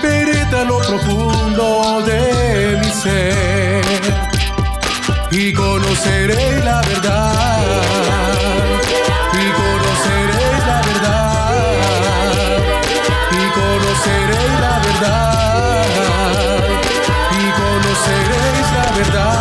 que lo profundo de mi ser y conoceré la verdad y conoceré la verdad y conoceré la verdad y conoceréis la verdad.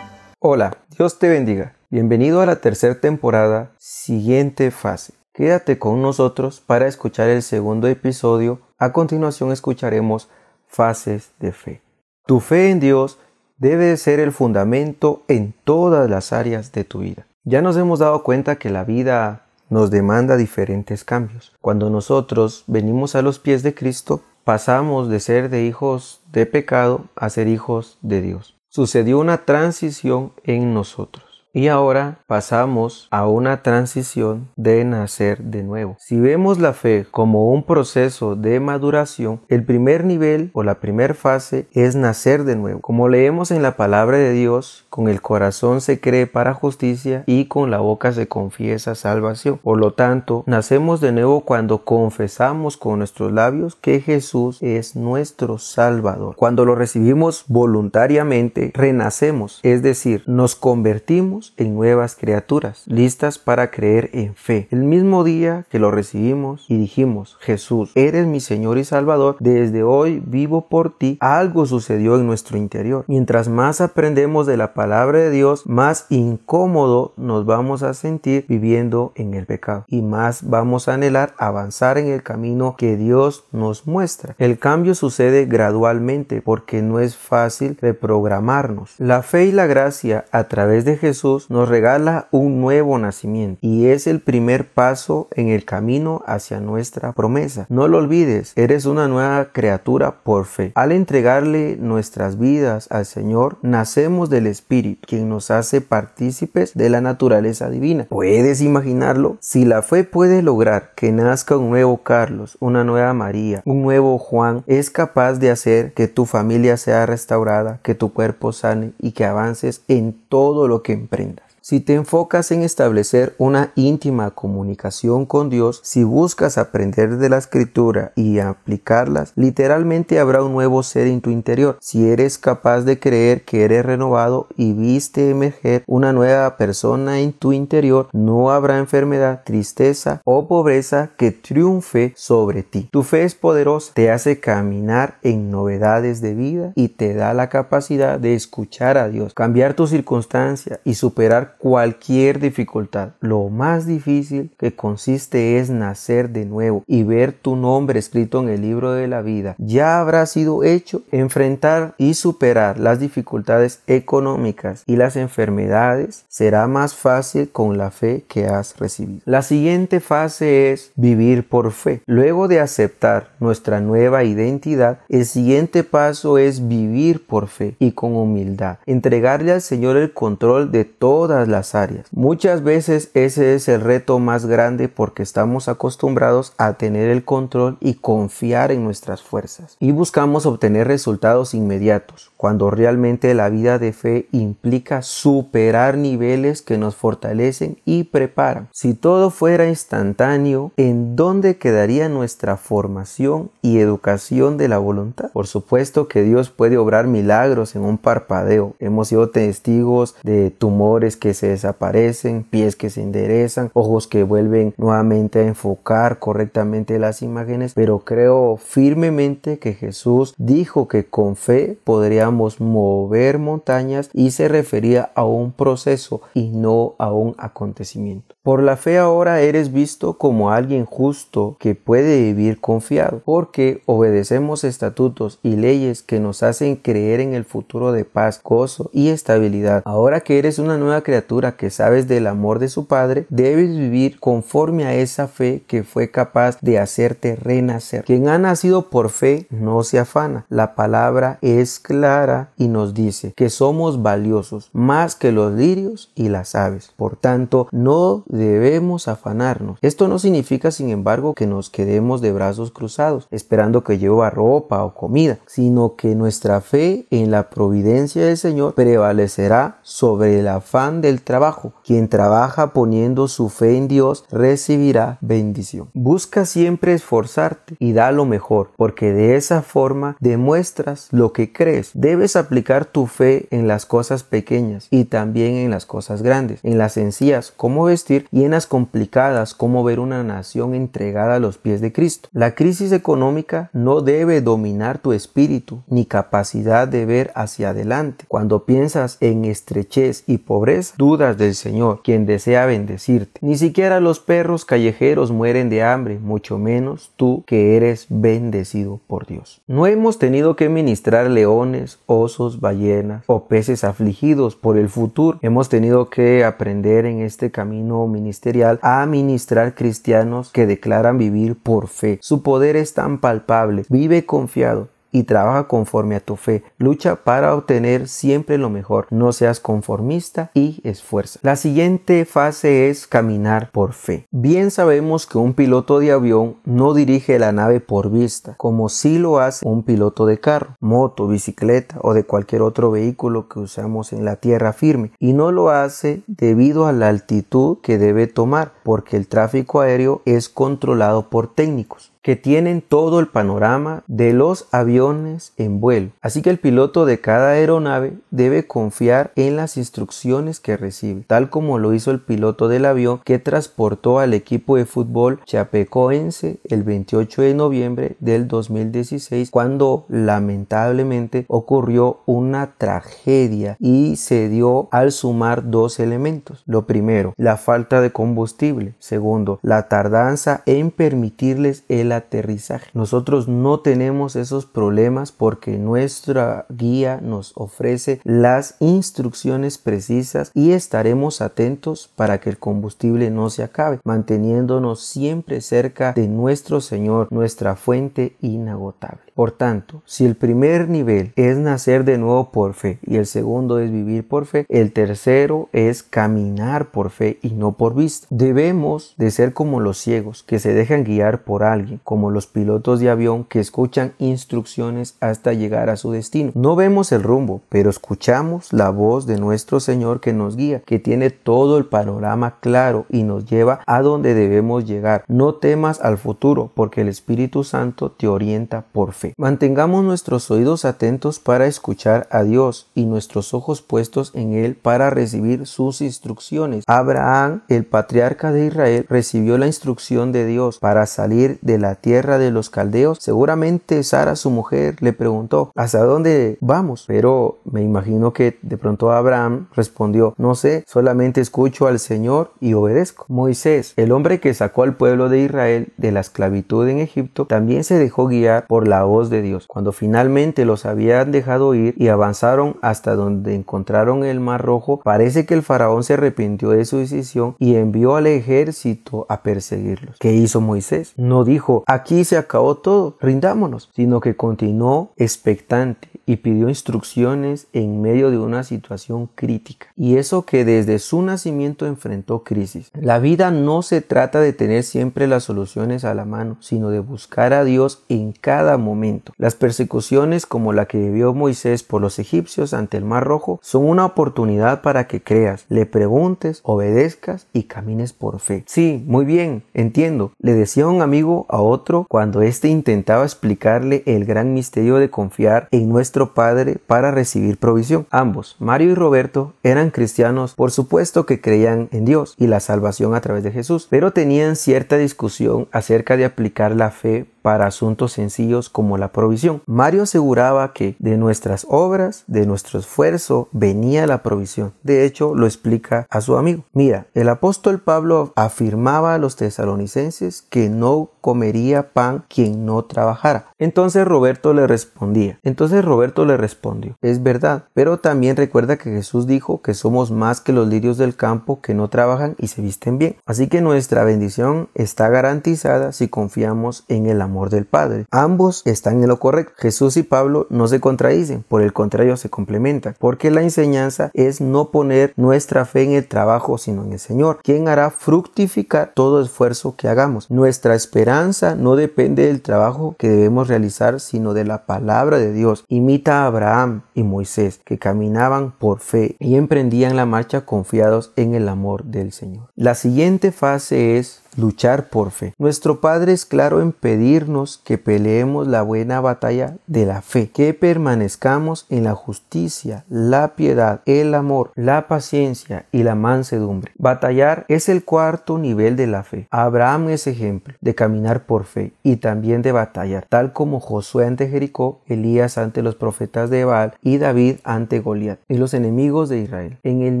Hola, Dios te bendiga. Bienvenido a la tercera temporada, siguiente fase. Quédate con nosotros para escuchar el segundo episodio. A continuación escucharemos fases de fe. Tu fe en Dios debe ser el fundamento en todas las áreas de tu vida. Ya nos hemos dado cuenta que la vida nos demanda diferentes cambios. Cuando nosotros venimos a los pies de Cristo, pasamos de ser de hijos de pecado a ser hijos de Dios. Sucedió una transición en nosotros. Y ahora pasamos a una transición de nacer de nuevo. Si vemos la fe como un proceso de maduración, el primer nivel o la primera fase es nacer de nuevo. Como leemos en la palabra de Dios, con el corazón se cree para justicia y con la boca se confiesa salvación. Por lo tanto, nacemos de nuevo cuando confesamos con nuestros labios que Jesús es nuestro Salvador. Cuando lo recibimos voluntariamente, renacemos, es decir, nos convertimos en nuevas criaturas, listas para creer en fe. El mismo día que lo recibimos y dijimos, Jesús, eres mi Señor y Salvador, desde hoy vivo por ti, algo sucedió en nuestro interior. Mientras más aprendemos de la palabra de Dios, más incómodo nos vamos a sentir viviendo en el pecado y más vamos a anhelar avanzar en el camino que Dios nos muestra. El cambio sucede gradualmente porque no es fácil reprogramarnos. La fe y la gracia a través de Jesús nos regala un nuevo nacimiento y es el primer paso en el camino hacia nuestra promesa. No lo olvides, eres una nueva criatura por fe. Al entregarle nuestras vidas al Señor, nacemos del Espíritu, quien nos hace partícipes de la naturaleza divina. ¿Puedes imaginarlo? Si la fe puede lograr que nazca un nuevo Carlos, una nueva María, un nuevo Juan, es capaz de hacer que tu familia sea restaurada, que tu cuerpo sane y que avances en todo lo que prinde. Si te enfocas en establecer una íntima comunicación con Dios, si buscas aprender de la escritura y aplicarlas, literalmente habrá un nuevo ser en tu interior. Si eres capaz de creer que eres renovado y viste emerger una nueva persona en tu interior, no habrá enfermedad, tristeza o pobreza que triunfe sobre ti. Tu fe es poderosa, te hace caminar en novedades de vida y te da la capacidad de escuchar a Dios, cambiar tu circunstancia y superar cualquier dificultad. Lo más difícil que consiste es nacer de nuevo y ver tu nombre escrito en el libro de la vida. Ya habrá sido hecho enfrentar y superar las dificultades económicas y las enfermedades será más fácil con la fe que has recibido. La siguiente fase es vivir por fe. Luego de aceptar nuestra nueva identidad, el siguiente paso es vivir por fe y con humildad. Entregarle al Señor el control de todas las áreas. Muchas veces ese es el reto más grande porque estamos acostumbrados a tener el control y confiar en nuestras fuerzas y buscamos obtener resultados inmediatos cuando realmente la vida de fe implica superar niveles que nos fortalecen y preparan. Si todo fuera instantáneo, ¿en dónde quedaría nuestra formación y educación de la voluntad? Por supuesto que Dios puede obrar milagros en un parpadeo. Hemos sido testigos de tumores que se desaparecen, pies que se enderezan, ojos que vuelven nuevamente a enfocar correctamente las imágenes, pero creo firmemente que Jesús dijo que con fe podríamos mover montañas y se refería a un proceso y no a un acontecimiento. Por la fe ahora eres visto como alguien justo que puede vivir confiado, porque obedecemos estatutos y leyes que nos hacen creer en el futuro de paz, gozo y estabilidad. Ahora que eres una nueva criatura que sabes del amor de su Padre, debes vivir conforme a esa fe que fue capaz de hacerte renacer. Quien ha nacido por fe no se afana. La palabra es clara y nos dice que somos valiosos más que los lirios y las aves. Por tanto, no debemos afanarnos. Esto no significa, sin embargo, que nos quedemos de brazos cruzados, esperando que lleve ropa o comida, sino que nuestra fe en la providencia del Señor prevalecerá sobre el afán del trabajo. Quien trabaja poniendo su fe en Dios recibirá bendición. Busca siempre esforzarte y da lo mejor, porque de esa forma demuestras lo que crees. Debes aplicar tu fe en las cosas pequeñas y también en las cosas grandes, en las sencillas, como vestir las complicadas como ver una nación entregada a los pies de Cristo. La crisis económica no debe dominar tu espíritu ni capacidad de ver hacia adelante. Cuando piensas en estrechez y pobreza, dudas del Señor, quien desea bendecirte. Ni siquiera los perros callejeros mueren de hambre, mucho menos tú que eres bendecido por Dios. No hemos tenido que ministrar leones, osos, ballenas o peces afligidos por el futuro. Hemos tenido que aprender en este camino ministerial a ministrar cristianos que declaran vivir por fe. Su poder es tan palpable. Vive confiado y trabaja conforme a tu fe. Lucha para obtener siempre lo mejor. No seas conformista y esfuerza. La siguiente fase es caminar por fe. Bien sabemos que un piloto de avión no dirige la nave por vista, como si lo hace un piloto de carro, moto, bicicleta o de cualquier otro vehículo que usamos en la tierra firme. Y no lo hace debido a la altitud que debe tomar, porque el tráfico aéreo es controlado por técnicos que tienen todo el panorama de los aviones en vuelo. Así que el piloto de cada aeronave debe confiar en las instrucciones que recibe, tal como lo hizo el piloto del avión que transportó al equipo de fútbol chapecoense el 28 de noviembre del 2016 cuando lamentablemente ocurrió una tragedia y se dio al sumar dos elementos. Lo primero, la falta de combustible. Segundo, la tardanza en permitirles el aterrizaje. Nosotros no tenemos esos problemas porque nuestra guía nos ofrece las instrucciones precisas y estaremos atentos para que el combustible no se acabe, manteniéndonos siempre cerca de nuestro Señor, nuestra fuente inagotable. Por tanto, si el primer nivel es nacer de nuevo por fe y el segundo es vivir por fe, el tercero es caminar por fe y no por vista. Debemos de ser como los ciegos que se dejan guiar por alguien, como los pilotos de avión que escuchan instrucciones hasta llegar a su destino. No vemos el rumbo, pero escuchamos la voz de nuestro Señor que nos guía, que tiene todo el panorama claro y nos lleva a donde debemos llegar. No temas al futuro, porque el Espíritu Santo te orienta por fe. Mantengamos nuestros oídos atentos para escuchar a Dios y nuestros ojos puestos en Él para recibir sus instrucciones. Abraham, el patriarca de Israel, recibió la instrucción de Dios para salir de la tierra de los caldeos. Seguramente Sara, su mujer, le preguntó, ¿hasta dónde vamos? Pero me imagino que de pronto Abraham respondió, no sé, solamente escucho al Señor y obedezco. Moisés, el hombre que sacó al pueblo de Israel de la esclavitud en Egipto, también se dejó guiar por la de Dios. Cuando finalmente los habían dejado ir y avanzaron hasta donde encontraron el mar rojo, parece que el faraón se arrepintió de su decisión y envió al ejército a perseguirlos. ¿Qué hizo Moisés? No dijo, aquí se acabó todo, rindámonos, sino que continuó expectante y pidió instrucciones en medio de una situación crítica. Y eso que desde su nacimiento enfrentó crisis. La vida no se trata de tener siempre las soluciones a la mano, sino de buscar a Dios en cada momento. Las persecuciones como la que vivió Moisés por los egipcios ante el Mar Rojo son una oportunidad para que creas, le preguntes, obedezcas y camines por fe. Sí, muy bien, entiendo. Le decía un amigo a otro cuando éste intentaba explicarle el gran misterio de confiar en nuestro Padre para recibir provisión. Ambos, Mario y Roberto, eran cristianos, por supuesto que creían en Dios y la salvación a través de Jesús, pero tenían cierta discusión acerca de aplicar la fe para asuntos sencillos como la provisión. Mario aseguraba que de nuestras obras, de nuestro esfuerzo, venía la provisión. De hecho, lo explica a su amigo. Mira, el apóstol Pablo afirmaba a los tesalonicenses que no comería pan quien no trabajara. Entonces Roberto le respondía. Entonces Roberto le respondió, es verdad, pero también recuerda que Jesús dijo que somos más que los lirios del campo que no trabajan y se visten bien. Así que nuestra bendición está garantizada si confiamos en el amor del Padre. Ambos están en lo correcto. Jesús y Pablo no se contradicen, por el contrario se complementan, porque la enseñanza es no poner nuestra fe en el trabajo, sino en el Señor, quien hará fructificar todo esfuerzo que hagamos. Nuestra esperanza no depende del trabajo que debemos realizar, sino de la palabra de Dios. Imita a Abraham y Moisés, que caminaban por fe y emprendían la marcha confiados en el amor del Señor. La siguiente fase es luchar por fe. Nuestro Padre es claro en pedirnos que peleemos la buena batalla de la fe, que permanezcamos en la justicia, la piedad, el amor, la paciencia y la mansedumbre. Batallar es el cuarto nivel de la fe. Abraham es ejemplo de caminar por fe y también de batallar, tal como Josué ante Jericó, Elías ante los profetas de Baal y David ante Goliat y los enemigos de Israel. En el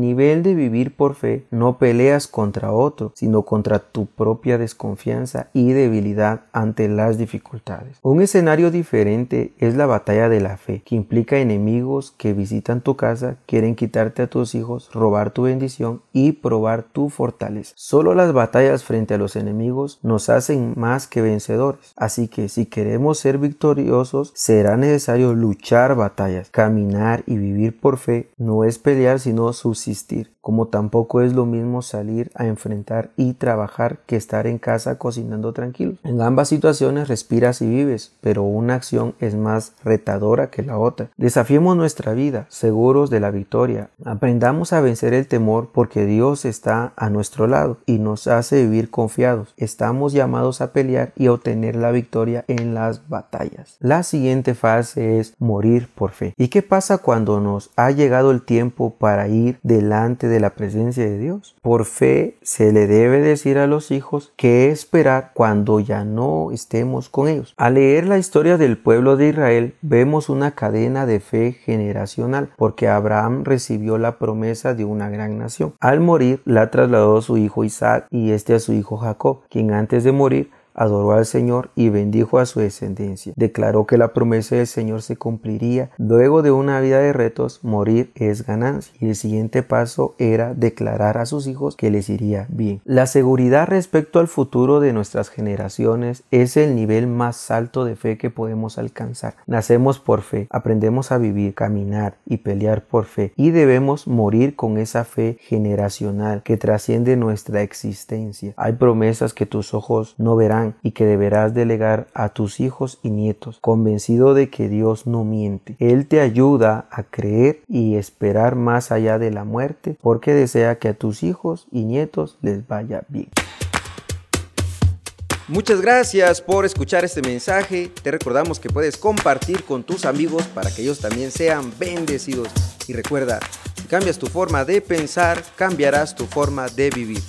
nivel de vivir por fe no peleas contra otro, sino contra tu propio propia desconfianza y debilidad ante las dificultades. Un escenario diferente es la batalla de la fe, que implica enemigos que visitan tu casa, quieren quitarte a tus hijos, robar tu bendición y probar tu fortaleza. Solo las batallas frente a los enemigos nos hacen más que vencedores. Así que si queremos ser victoriosos, será necesario luchar batallas. Caminar y vivir por fe no es pelear sino subsistir como tampoco es lo mismo salir a enfrentar y trabajar que estar en casa cocinando tranquilo. En ambas situaciones respiras y vives, pero una acción es más retadora que la otra. Desafiemos nuestra vida, seguros de la victoria. Aprendamos a vencer el temor porque Dios está a nuestro lado y nos hace vivir confiados. Estamos llamados a pelear y obtener la victoria en las batallas. La siguiente fase es morir por fe. ¿Y qué pasa cuando nos ha llegado el tiempo para ir delante de la presencia de Dios. Por fe se le debe decir a los hijos qué esperar cuando ya no estemos con ellos. Al leer la historia del pueblo de Israel vemos una cadena de fe generacional porque Abraham recibió la promesa de una gran nación. Al morir la trasladó a su hijo Isaac y este a su hijo Jacob, quien antes de morir adoró al Señor y bendijo a su descendencia. Declaró que la promesa del Señor se cumpliría. Luego de una vida de retos, morir es ganancia. Y el siguiente paso era declarar a sus hijos que les iría bien. La seguridad respecto al futuro de nuestras generaciones es el nivel más alto de fe que podemos alcanzar. Nacemos por fe, aprendemos a vivir, caminar y pelear por fe y debemos morir con esa fe generacional que trasciende nuestra existencia. Hay promesas que tus ojos no verán y que deberás delegar a tus hijos y nietos, convencido de que Dios no miente. Él te ayuda a creer y esperar más allá de la muerte, porque desea que a tus hijos y nietos les vaya bien. Muchas gracias por escuchar este mensaje. Te recordamos que puedes compartir con tus amigos para que ellos también sean bendecidos. Y recuerda, si cambias tu forma de pensar, cambiarás tu forma de vivir.